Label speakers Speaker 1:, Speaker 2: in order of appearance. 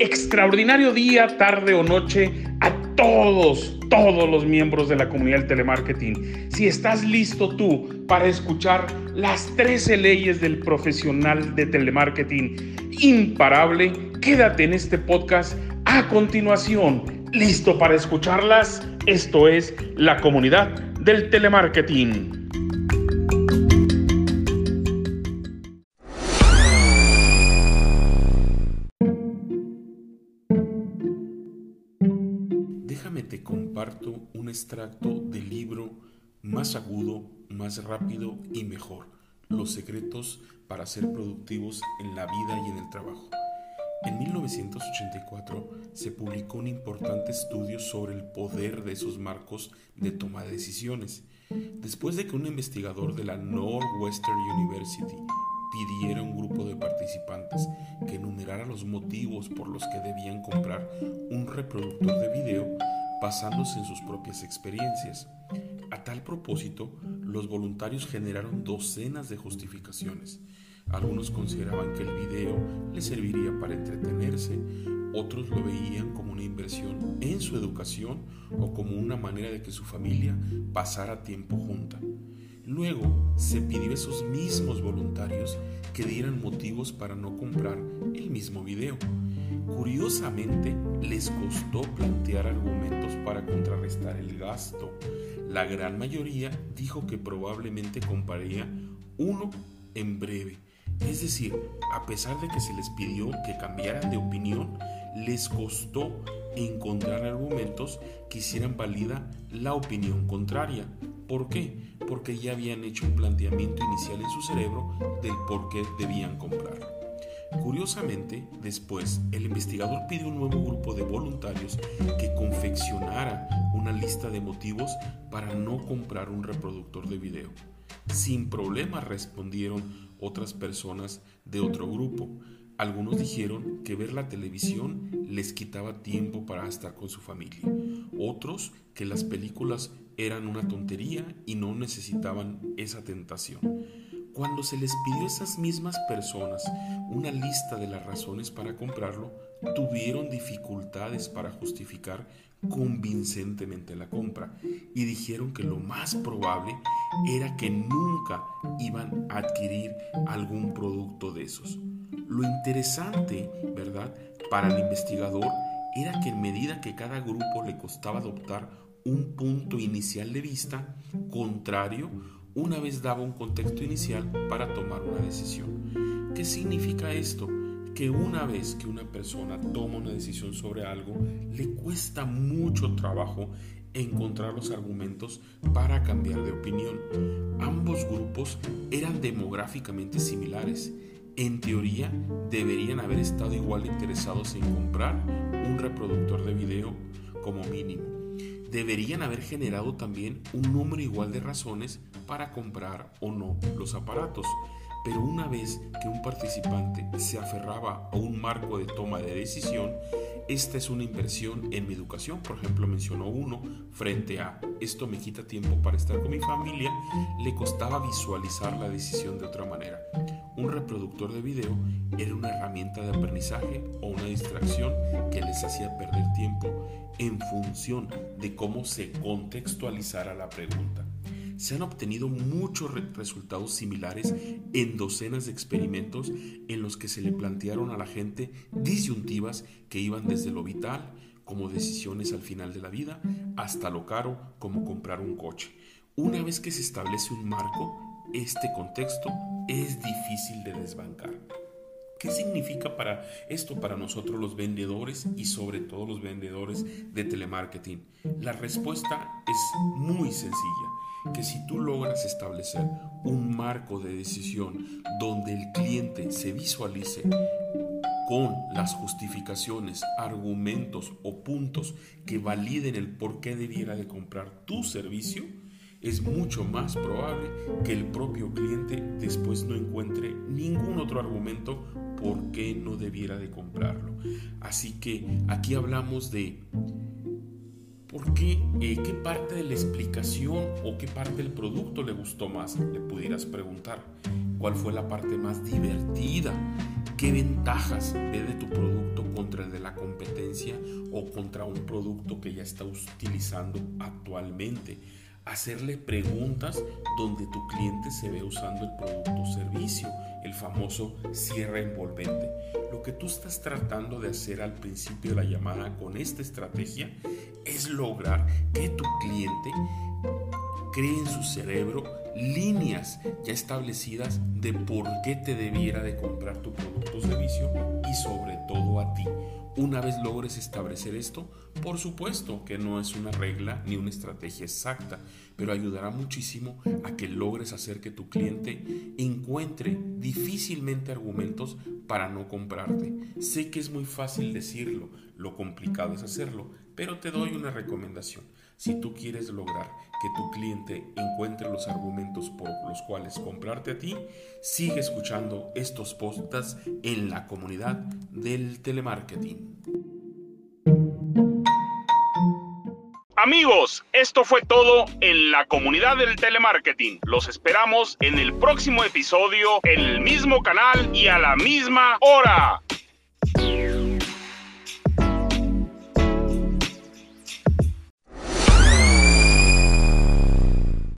Speaker 1: extraordinario día, tarde o noche a todos, todos los miembros de la comunidad del telemarketing. Si estás listo tú para escuchar las 13 leyes del profesional de telemarketing imparable, quédate en este podcast a continuación. ¿Listo para escucharlas? Esto es la comunidad del telemarketing.
Speaker 2: Déjame te comparto un extracto del libro Más agudo, más rápido y mejor. Los secretos para ser productivos en la vida y en el trabajo. En 1984 se publicó un importante estudio sobre el poder de esos marcos de toma de decisiones. Después de que un investigador de la Northwestern University pidiera a un grupo de participantes que enumerara los motivos por los que debían comprar un reproductor de video basándose en sus propias experiencias. A tal propósito, los voluntarios generaron docenas de justificaciones. Algunos consideraban que el video les serviría para entretenerse, otros lo veían como una inversión en su educación o como una manera de que su familia pasara tiempo junta. Luego se pidió a esos mismos voluntarios que dieran motivos para no comprar el mismo video. Curiosamente, les costó plantear argumentos para contrarrestar el gasto. La gran mayoría dijo que probablemente compraría uno en breve es decir, a pesar de que se les pidió que cambiaran de opinión, les costó encontrar argumentos que hicieran válida la opinión contraria. ¿Por qué? Porque ya habían hecho un planteamiento inicial en su cerebro del por qué debían comprarlo. Curiosamente, después, el investigador pidió un nuevo grupo de voluntarios que confeccionara una lista de motivos para no comprar un reproductor de video. Sin problema respondieron otras personas de otro grupo. Algunos dijeron que ver la televisión les quitaba tiempo para estar con su familia. Otros que las películas eran una tontería y no necesitaban esa tentación. Cuando se les pidió a esas mismas personas una lista de las razones para comprarlo, tuvieron dificultades para justificar convincentemente la compra y dijeron que lo más probable era que nunca iban a adquirir algún producto de esos. Lo interesante, ¿verdad?, para el investigador era que en medida que cada grupo le costaba adoptar un punto inicial de vista contrario, una vez daba un contexto inicial para tomar una decisión. ¿Qué significa esto? que una vez que una persona toma una decisión sobre algo, le cuesta mucho trabajo encontrar los argumentos para cambiar de opinión. Ambos grupos eran demográficamente similares. En teoría, deberían haber estado igual interesados en comprar un reproductor de video como mínimo. Deberían haber generado también un número igual de razones para comprar o no los aparatos. Pero una vez que un participante se aferraba a un marco de toma de decisión, esta es una inversión en mi educación, por ejemplo, mencionó uno, frente a esto me quita tiempo para estar con mi familia, le costaba visualizar la decisión de otra manera. Un reproductor de video era una herramienta de aprendizaje o una distracción que les hacía perder tiempo en función de cómo se contextualizara la pregunta se han obtenido muchos resultados similares en docenas de experimentos en los que se le plantearon a la gente disyuntivas que iban desde lo vital, como decisiones al final de la vida, hasta lo caro, como comprar un coche. Una vez que se establece un marco, este contexto es difícil de desbancar. ¿Qué significa para esto para nosotros los vendedores y sobre todo los vendedores de telemarketing? La respuesta es muy sencilla que si tú logras establecer un marco de decisión donde el cliente se visualice con las justificaciones, argumentos o puntos que validen el por qué debiera de comprar tu servicio, es mucho más probable que el propio cliente después no encuentre ningún otro argumento por qué no debiera de comprarlo. Así que aquí hablamos de ¿Por qué? Eh, ¿Qué parte de la explicación o qué parte del producto le gustó más? Le pudieras preguntar. ¿Cuál fue la parte más divertida? qué ventajas ve de tu producto contra el de la competencia o contra un producto que ya está utilizando actualmente hacerle preguntas donde tu cliente se ve usando el producto o servicio, el famoso cierre envolvente. Lo que tú estás tratando de hacer al principio de la llamada con esta estrategia es lograr que tu cliente cree en su cerebro líneas ya establecidas de por qué te debiera de comprar tu producto o servicio y sobre todo a ti. Una vez logres establecer esto, por supuesto que no es una regla ni una estrategia exacta, pero ayudará muchísimo a que logres hacer que tu cliente encuentre difícilmente argumentos para no comprarte. Sé que es muy fácil decirlo, lo complicado es hacerlo, pero te doy una recomendación. Si tú quieres lograr que tu cliente encuentre los argumentos por los cuales comprarte a ti, sigue escuchando estos podcasts en la comunidad del telemarketing.
Speaker 1: Amigos, esto fue todo en la comunidad del telemarketing. Los esperamos en el próximo episodio, en el mismo canal y a la misma hora.